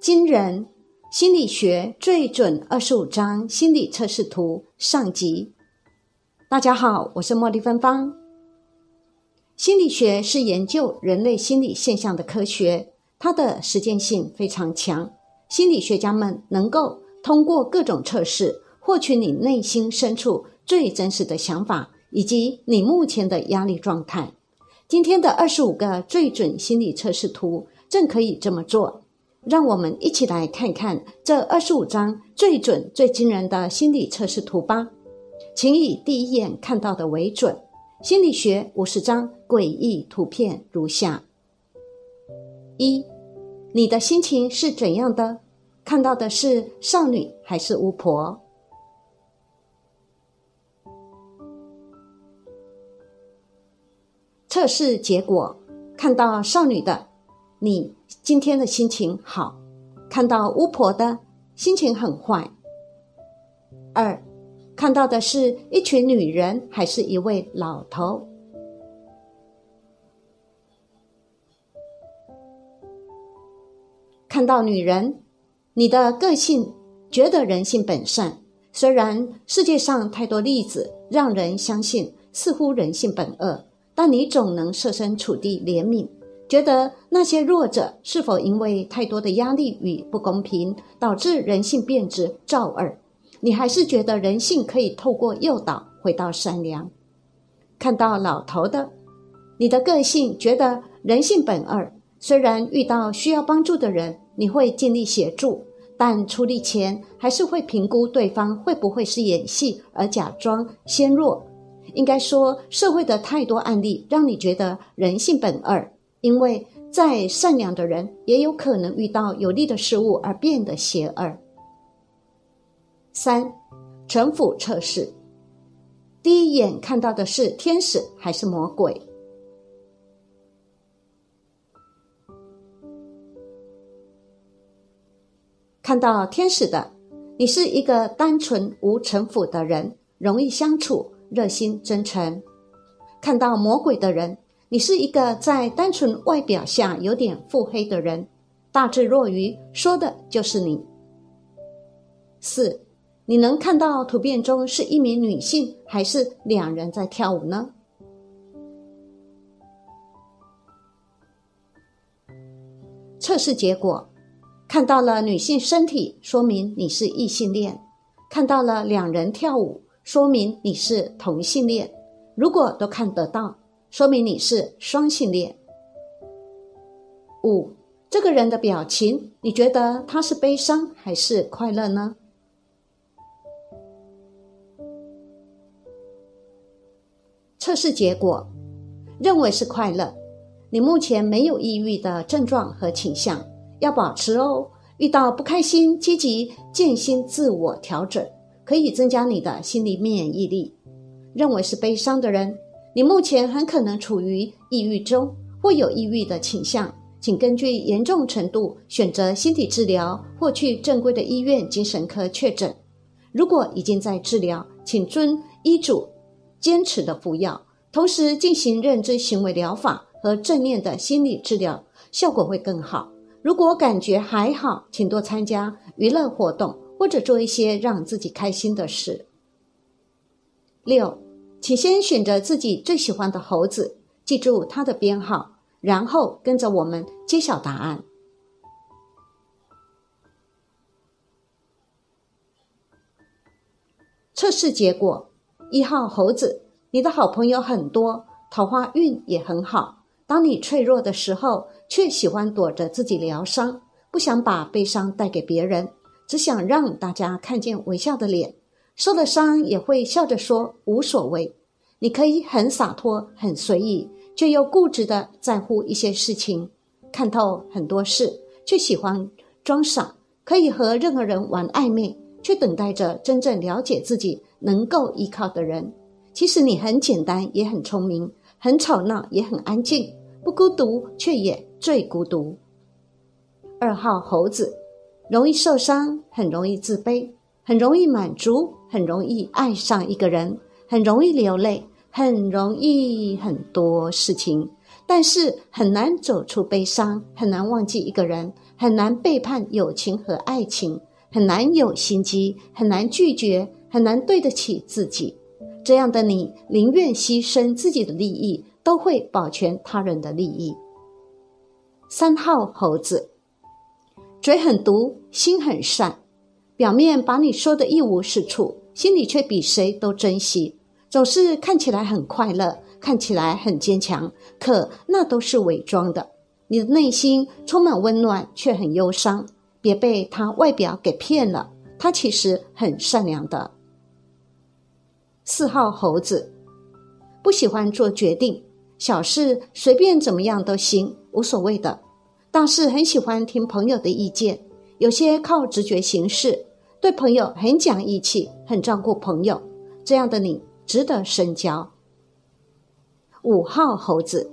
惊人心理学最准二十五章心理测试图上集。大家好，我是茉莉芬芳。心理学是研究人类心理现象的科学，它的实践性非常强。心理学家们能够通过各种测试，获取你内心深处最真实的想法，以及你目前的压力状态。今天的二十五个最准心理测试图正可以这么做。让我们一起来看看这二十五张最准、最惊人的心理测试图吧。请以第一眼看到的为准。心理学五十张诡异图片如下：一，你的心情是怎样的？看到的是少女还是巫婆？测试结果，看到少女的。你今天的心情好，看到巫婆的心情很坏。二，看到的是一群女人还是一位老头？看到女人，你的个性觉得人性本善，虽然世界上太多例子让人相信似乎人性本恶，但你总能设身处地怜悯。觉得那些弱者是否因为太多的压力与不公平导致人性变质造恶？你还是觉得人性可以透过诱导回到善良？看到老头的，你的个性觉得人性本恶，虽然遇到需要帮助的人，你会尽力协助，但出力前还是会评估对方会不会是演戏而假装纤弱。应该说，社会的太多案例让你觉得人性本恶。因为再善良的人，也有可能遇到有利的事物而变得邪恶。三，城府测试，第一眼看到的是天使还是魔鬼？看到天使的，你是一个单纯无城府的人，容易相处，热心真诚。看到魔鬼的人。你是一个在单纯外表下有点腹黑的人，大智若愚，说的就是你。四，你能看到图片中是一名女性还是两人在跳舞呢？测试结果，看到了女性身体，说明你是异性恋；看到了两人跳舞，说明你是同性恋。如果都看得到。说明你是双性恋。五，这个人的表情，你觉得他是悲伤还是快乐呢？测试结果认为是快乐。你目前没有抑郁的症状和倾向，要保持哦。遇到不开心，积极建心自我调整，可以增加你的心理免疫力。认为是悲伤的人。你目前很可能处于抑郁中，或有抑郁的倾向，请根据严重程度选择心理治疗，或去正规的医院精神科确诊。如果已经在治疗，请遵医嘱坚持的服药，同时进行认知行为疗法和正念的心理治疗，效果会更好。如果感觉还好，请多参加娱乐活动，或者做一些让自己开心的事。六。请先选择自己最喜欢的猴子，记住它的编号，然后跟着我们揭晓答案。测试结果：一号猴子，你的好朋友很多，桃花运也很好。当你脆弱的时候，却喜欢躲着自己疗伤，不想把悲伤带给别人，只想让大家看见微笑的脸。受了伤也会笑着说无所谓。你可以很洒脱、很随意，却又固执的在乎一些事情，看透很多事，却喜欢装傻。可以和任何人玩暧昧，却等待着真正了解自己、能够依靠的人。其实你很简单，也很聪明，很吵闹，也很安静，不孤独，却也最孤独。二号猴子，容易受伤，很容易自卑。很容易满足，很容易爱上一个人，很容易流泪，很容易很多事情。但是很难走出悲伤，很难忘记一个人，很难背叛友情和爱情，很难有心机，很难拒绝，很难对得起自己。这样的你，宁愿牺牲自己的利益，都会保全他人的利益。三号猴子，嘴很毒，心很善，表面把你说的一无是处，心里却比谁都珍惜，总是看起来很快乐，看起来很坚强，可那都是伪装的。你的内心充满温暖，却很忧伤。别被他外表给骗了，他其实很善良的。四号猴子，不喜欢做决定。小事随便怎么样都行，无所谓的。大事很喜欢听朋友的意见，有些靠直觉行事，对朋友很讲义气，很照顾朋友。这样的你值得深交。五号猴子，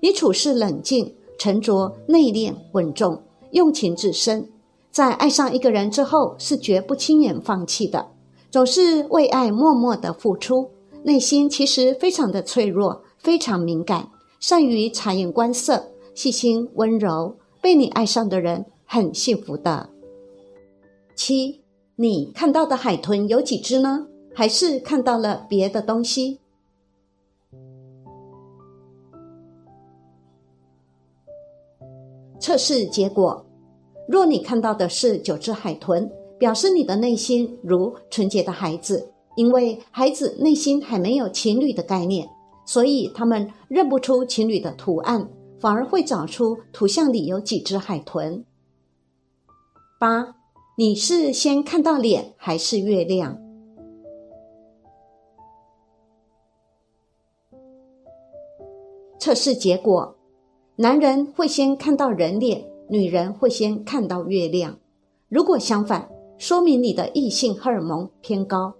你处事冷静、沉着、内敛、稳重，用情至深。在爱上一个人之后，是绝不轻言放弃的，总是为爱默默的付出。内心其实非常的脆弱。非常敏感，善于察言观色，细心温柔，被你爱上的人很幸福的。七，你看到的海豚有几只呢？还是看到了别的东西？测试结果：若你看到的是九只海豚，表示你的内心如纯洁的孩子，因为孩子内心还没有情侣的概念。所以他们认不出情侣的图案，反而会找出图像里有几只海豚。八，你是先看到脸还是月亮？测试结果：男人会先看到人脸，女人会先看到月亮。如果相反，说明你的异性荷尔蒙偏高。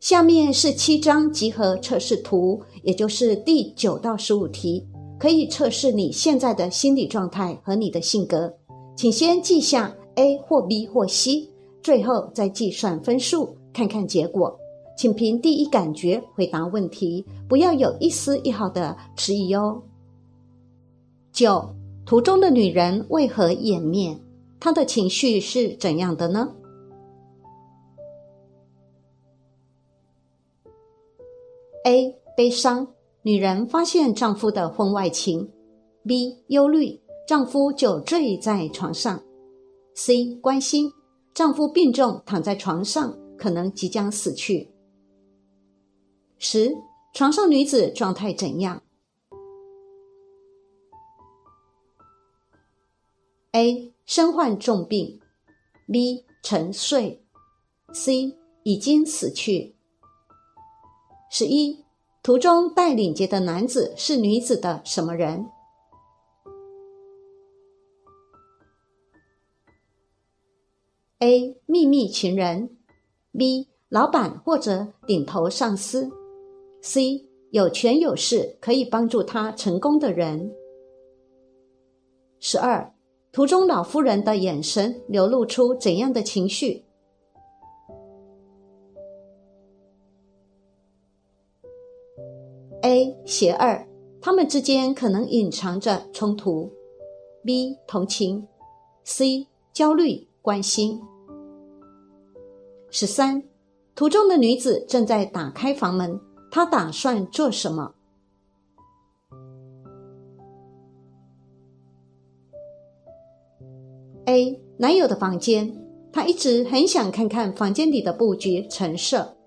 下面是七张集合测试图，也就是第九到十五题，可以测试你现在的心理状态和你的性格。请先记下 A 或 B 或 C，最后再计算分数，看看结果。请凭第一感觉回答问题，不要有一丝一毫的迟疑哦。九，图中的女人为何掩面？她的情绪是怎样的呢？A 悲伤，女人发现丈夫的婚外情；B 忧虑，丈夫酒醉在床上；C 关心，丈夫病重躺在床上，可能即将死去。十，床上女子状态怎样？A 身患重病；B 沉睡；C 已经死去。十一，图中带领结的男子是女子的什么人？A. 秘密情人，B. 老板或者顶头上司，C. 有权有势可以帮助他成功的人。十二，图中老妇人的眼神流露出怎样的情绪？A 邪恶，他们之间可能隐藏着冲突。B 同情，C 焦虑关心。十三，图中的女子正在打开房门，她打算做什么？A 男友的房间，她一直很想看看房间里的布局陈设。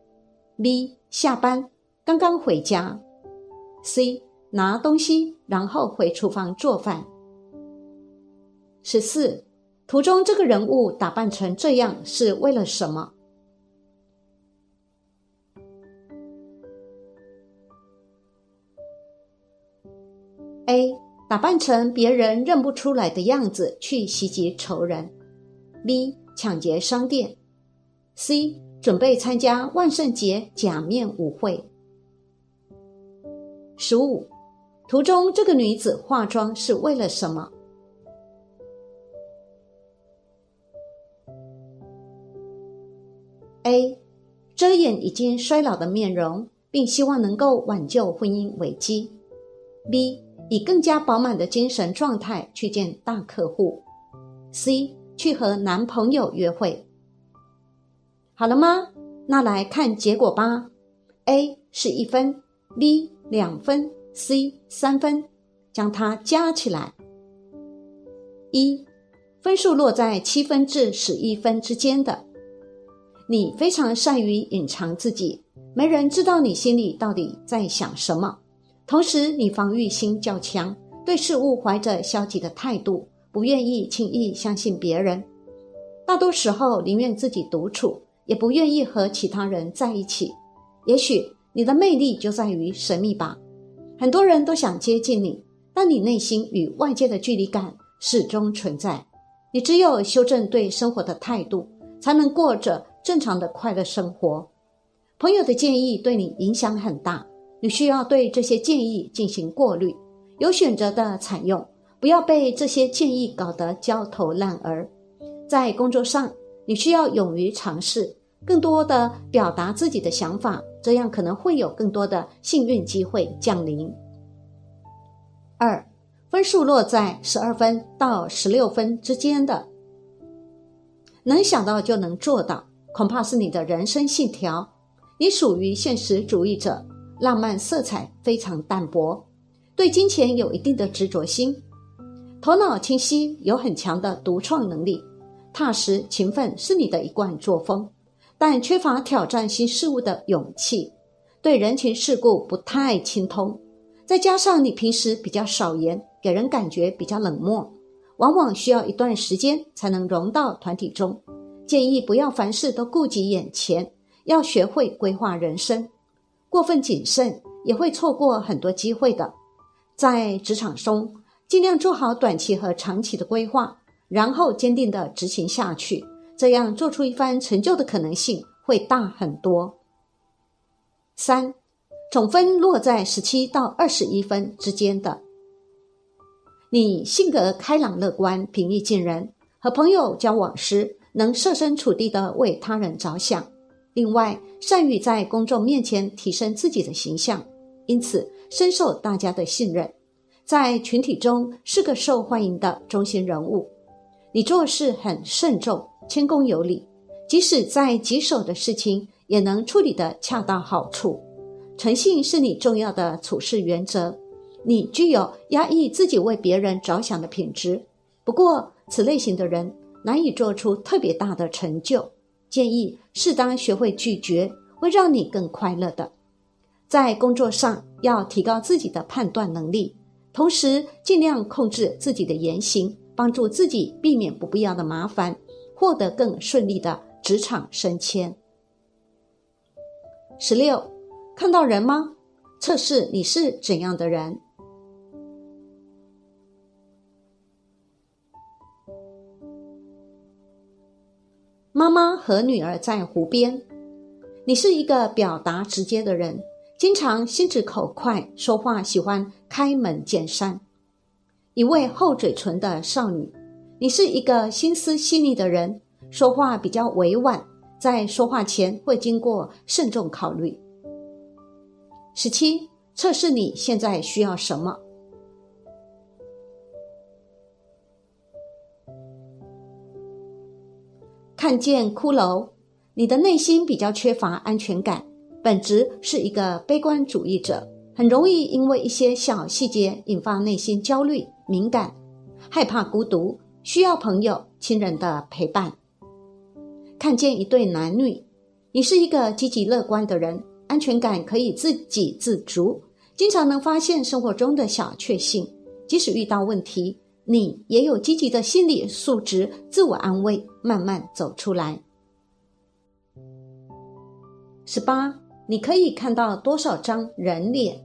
B 下班，刚刚回家。C 拿东西，然后回厨房做饭。十四，图中这个人物打扮成这样是为了什么？A 打扮成别人认不出来的样子去袭击仇人。B 抢劫商店。C 准备参加万圣节假面舞会。十五，图中这个女子化妆是为了什么？A. 遮掩已经衰老的面容，并希望能够挽救婚姻危机。B 以更加饱满的精神状态去见大客户；C 去和男朋友约会。好了吗？那来看结果吧。A 是一分，B 两分，C 三分，将它加起来。一分数落在七分至十一分之间的，你非常善于隐藏自己，没人知道你心里到底在想什么。同时，你防御心较强，对事物怀着消极的态度，不愿意轻易相信别人。大多时候宁愿自己独处，也不愿意和其他人在一起。也许你的魅力就在于神秘吧，很多人都想接近你，但你内心与外界的距离感始终存在。你只有修正对生活的态度，才能过着正常的快乐生活。朋友的建议对你影响很大。你需要对这些建议进行过滤，有选择的采用，不要被这些建议搞得焦头烂额。在工作上，你需要勇于尝试，更多的表达自己的想法，这样可能会有更多的幸运机会降临。二，分数落在十二分到十六分之间的，能想到就能做到，恐怕是你的人生信条。你属于现实主义者。浪漫色彩非常淡薄，对金钱有一定的执着心，头脑清晰，有很强的独创能力，踏实勤奋是你的一贯作风，但缺乏挑战新事物的勇气，对人情世故不太精通，再加上你平时比较少言，给人感觉比较冷漠，往往需要一段时间才能融到团体中。建议不要凡事都顾及眼前，要学会规划人生。过分谨慎也会错过很多机会的。在职场中，尽量做好短期和长期的规划，然后坚定的执行下去，这样做出一番成就的可能性会大很多。三，总分落在十七到二十一分之间的，你性格开朗乐观、平易近人，和朋友交往时能设身处地的为他人着想。另外，善于在公众面前提升自己的形象，因此深受大家的信任，在群体中是个受欢迎的中心人物。你做事很慎重、谦恭有礼，即使在棘手的事情也能处理得恰到好处。诚信是你重要的处事原则。你具有压抑自己为别人着想的品质，不过此类型的人难以做出特别大的成就。建议适当学会拒绝，会让你更快乐的。在工作上要提高自己的判断能力，同时尽量控制自己的言行，帮助自己避免不必要的麻烦，获得更顺利的职场升迁。十六，看到人吗？测试你是怎样的人。妈妈和女儿在湖边。你是一个表达直接的人，经常心直口快，说话喜欢开门见山。一位厚嘴唇的少女，你是一个心思细腻的人，说话比较委婉，在说话前会经过慎重考虑。十七，测试你现在需要什么。看见骷髅，你的内心比较缺乏安全感，本质是一个悲观主义者，很容易因为一些小细节引发内心焦虑、敏感，害怕孤独，需要朋友、亲人的陪伴。看见一对男女，你是一个积极乐观的人，安全感可以自给自足，经常能发现生活中的小确幸，即使遇到问题。你也有积极的心理素质，自我安慰，慢慢走出来。十八，你可以看到多少张人脸？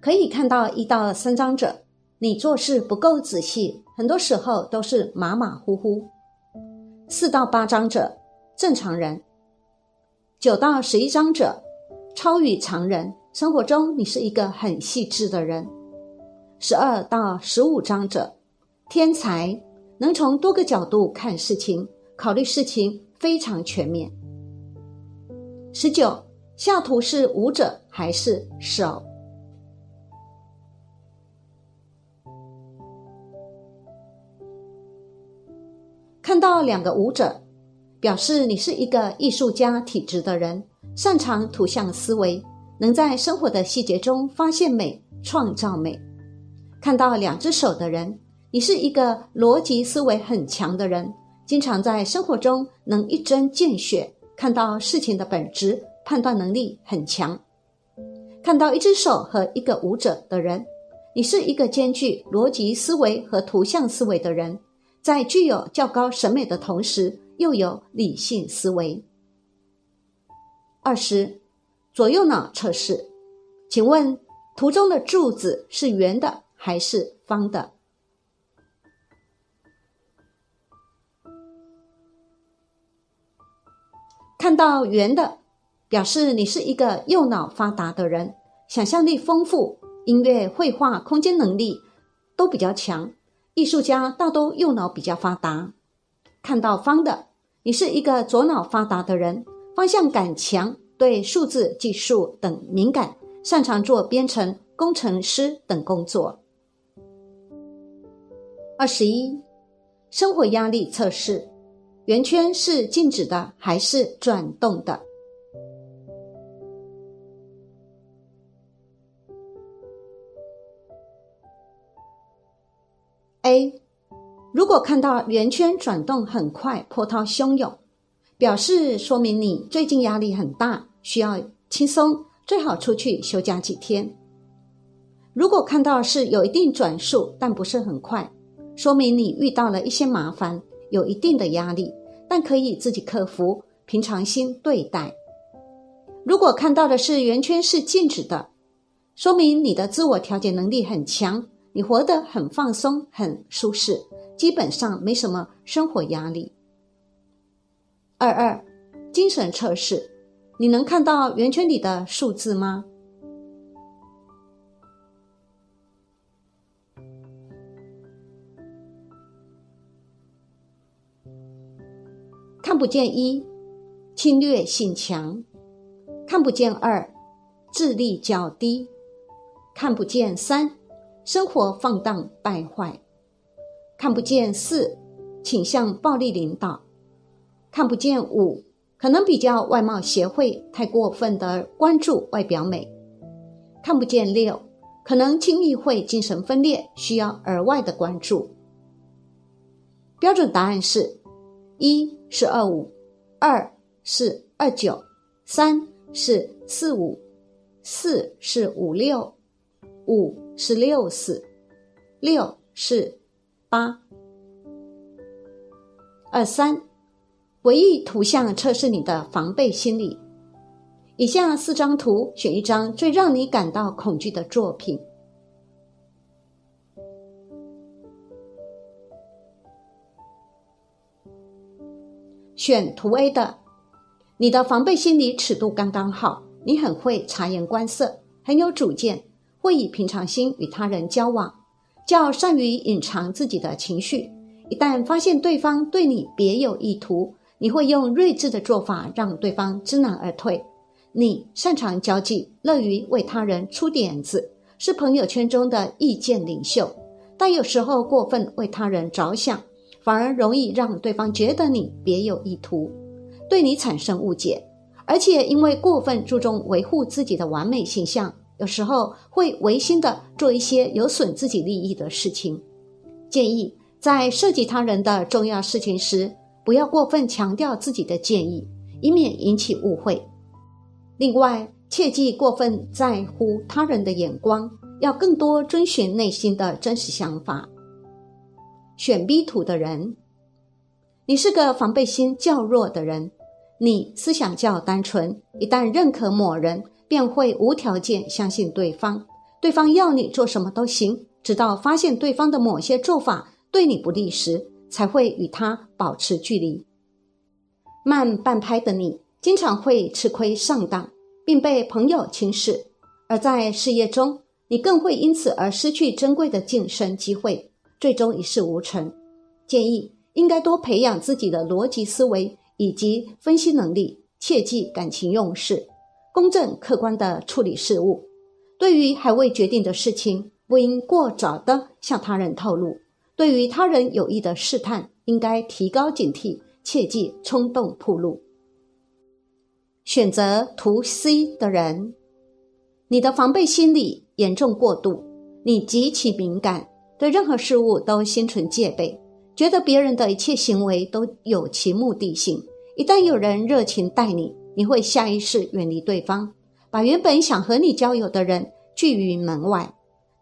可以看到一到三张者。你做事不够仔细，很多时候都是马马虎虎。四到八章者，正常人；九到十一章者，超于常人。生活中，你是一个很细致的人。十二到十五章者，天才能从多个角度看事情，考虑事情非常全面。十九下图是舞者还是手？看到两个舞者，表示你是一个艺术家体质的人，擅长图像思维，能在生活的细节中发现美、创造美。看到两只手的人，你是一个逻辑思维很强的人，经常在生活中能一针见血看到事情的本质，判断能力很强。看到一只手和一个舞者的人，你是一个兼具逻辑思维和图像思维的人，在具有较高审美的同时，又有理性思维。二十，左右脑测试，请问图中的柱子是圆的？还是方的。看到圆的，表示你是一个右脑发达的人，想象力丰富，音乐、绘画、空间能力都比较强。艺术家大都右脑比较发达。看到方的，你是一个左脑发达的人，方向感强，对数字、技术等敏感，擅长做编程、工程师等工作。二十一，生活压力测试，圆圈是静止的还是转动的？A，如果看到圆圈转动很快、波涛汹涌，表示说明你最近压力很大，需要轻松，最好出去休假几天。如果看到是有一定转速，但不是很快。说明你遇到了一些麻烦，有一定的压力，但可以自己克服，平常心对待。如果看到的是圆圈是静止的，说明你的自我调节能力很强，你活得很放松、很舒适，基本上没什么生活压力。二二，精神测试，你能看到圆圈里的数字吗？看不见一，侵略性强；看不见二，智力较低；看不见三，生活放荡败坏；看不见四，倾向暴力领导；看不见五，可能比较外貌协会，太过分的关注外表美；看不见六，可能轻易会精神分裂，需要额外的关注。标准答案是。一是二五，二是二九，三是四五，四是五六，五是六四，六是八二三。唯一图像测试你的防备心理。以下四张图，选一张最让你感到恐惧的作品。选图 A 的，你的防备心理尺度刚刚好，你很会察言观色，很有主见，会以平常心与他人交往，较善于隐藏自己的情绪。一旦发现对方对你别有意图，你会用睿智的做法让对方知难而退。你擅长交际，乐于为他人出点子，是朋友圈中的意见领袖，但有时候过分为他人着想。反而容易让对方觉得你别有意图，对你产生误解，而且因为过分注重维护自己的完美形象，有时候会违心的做一些有损自己利益的事情。建议在涉及他人的重要事情时，不要过分强调自己的建议，以免引起误会。另外，切忌过分在乎他人的眼光，要更多遵循内心的真实想法。选 B 图的人，你是个防备心较弱的人，你思想较单纯，一旦认可某人，便会无条件相信对方，对方要你做什么都行，直到发现对方的某些做法对你不利时，才会与他保持距离。慢半拍的你，经常会吃亏上当，并被朋友轻视，而在事业中，你更会因此而失去珍贵的晋升机会，最终一事无成。建议应该多培养自己的逻辑思维以及分析能力，切忌感情用事，公正客观地处理事务。对于还未决定的事情，不应过早地向他人透露。对于他人有意的试探，应该提高警惕，切忌冲动铺路。选择图 C 的人，你的防备心理严重过度，你极其敏感，对任何事物都心存戒备，觉得别人的一切行为都有其目的性。一旦有人热情待你，你会下意识远离对方，把原本想和你交友的人拒于门外。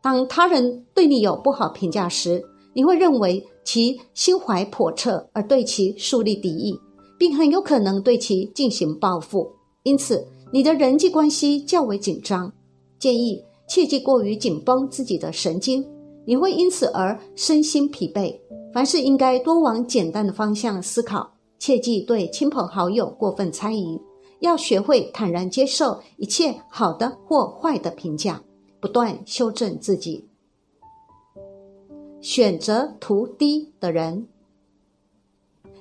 当他人对你有不好评价时，你会认为其心怀叵测，而对其树立敌意，并很有可能对其进行报复。因此，你的人际关系较为紧张。建议切忌过于紧绷自己的神经，你会因此而身心疲惫。凡事应该多往简单的方向思考，切忌对亲朋好友过分猜疑。要学会坦然接受一切好的或坏的评价，不断修正自己。选择图低的人，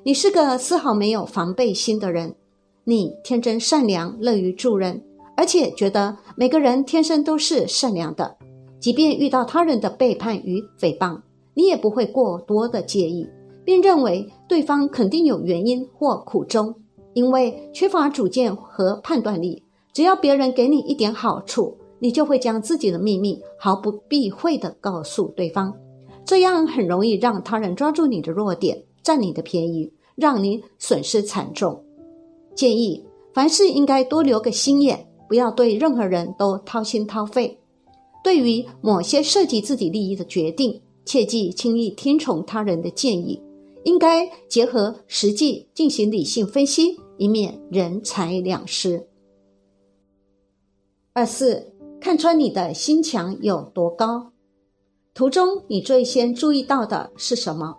你是个丝毫没有防备心的人。你天真善良，乐于助人，而且觉得每个人天生都是善良的。即便遇到他人的背叛与诽谤，你也不会过多的介意，并认为对方肯定有原因或苦衷。因为缺乏主见和判断力，只要别人给你一点好处，你就会将自己的秘密毫不避讳地告诉对方。这样很容易让他人抓住你的弱点，占你的便宜，让你损失惨重。建议凡事应该多留个心眼，不要对任何人都掏心掏肺。对于某些涉及自己利益的决定，切忌轻易听从他人的建议，应该结合实际进行理性分析，以免人财两失。二四，看穿你的心墙有多高。图中你最先注意到的是什么？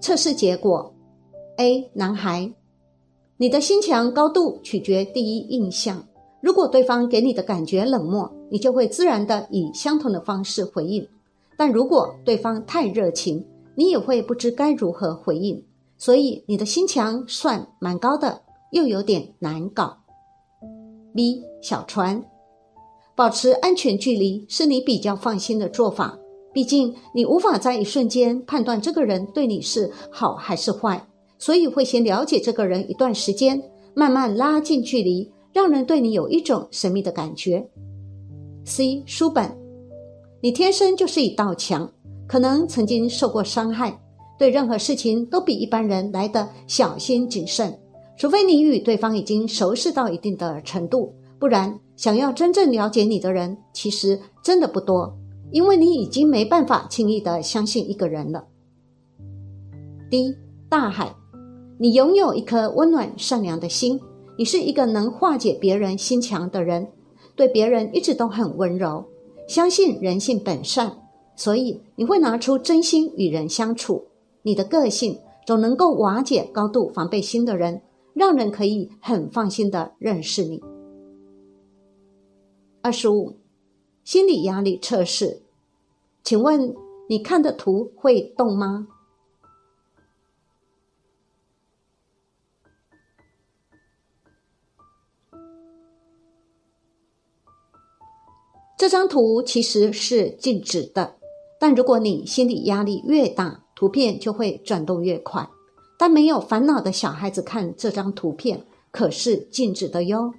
测试结果：A. 男孩，你的心墙高度取决第一印象。如果对方给你的感觉冷漠，你就会自然的以相同的方式回应；但如果对方太热情，你也会不知该如何回应。所以你的心墙算蛮高的，又有点难搞。B 小船，保持安全距离是你比较放心的做法。毕竟你无法在一瞬间判断这个人对你是好还是坏，所以会先了解这个人一段时间，慢慢拉近距离，让人对你有一种神秘的感觉。C 书本，你天生就是一道墙，可能曾经受过伤害，对任何事情都比一般人来的小心谨慎。除非你与对方已经熟识到一定的程度，不然想要真正了解你的人，其实真的不多，因为你已经没办法轻易的相信一个人了。D 大海，你拥有一颗温暖善良的心，你是一个能化解别人心墙的人，对别人一直都很温柔，相信人性本善，所以你会拿出真心与人相处。你的个性总能够瓦解高度防备心的人。让人可以很放心的认识你。二十五，心理压力测试，请问你看的图会动吗？这张图其实是静止的，但如果你心理压力越大，图片就会转动越快。但没有烦恼的小孩子看这张图片，可是静止的哟。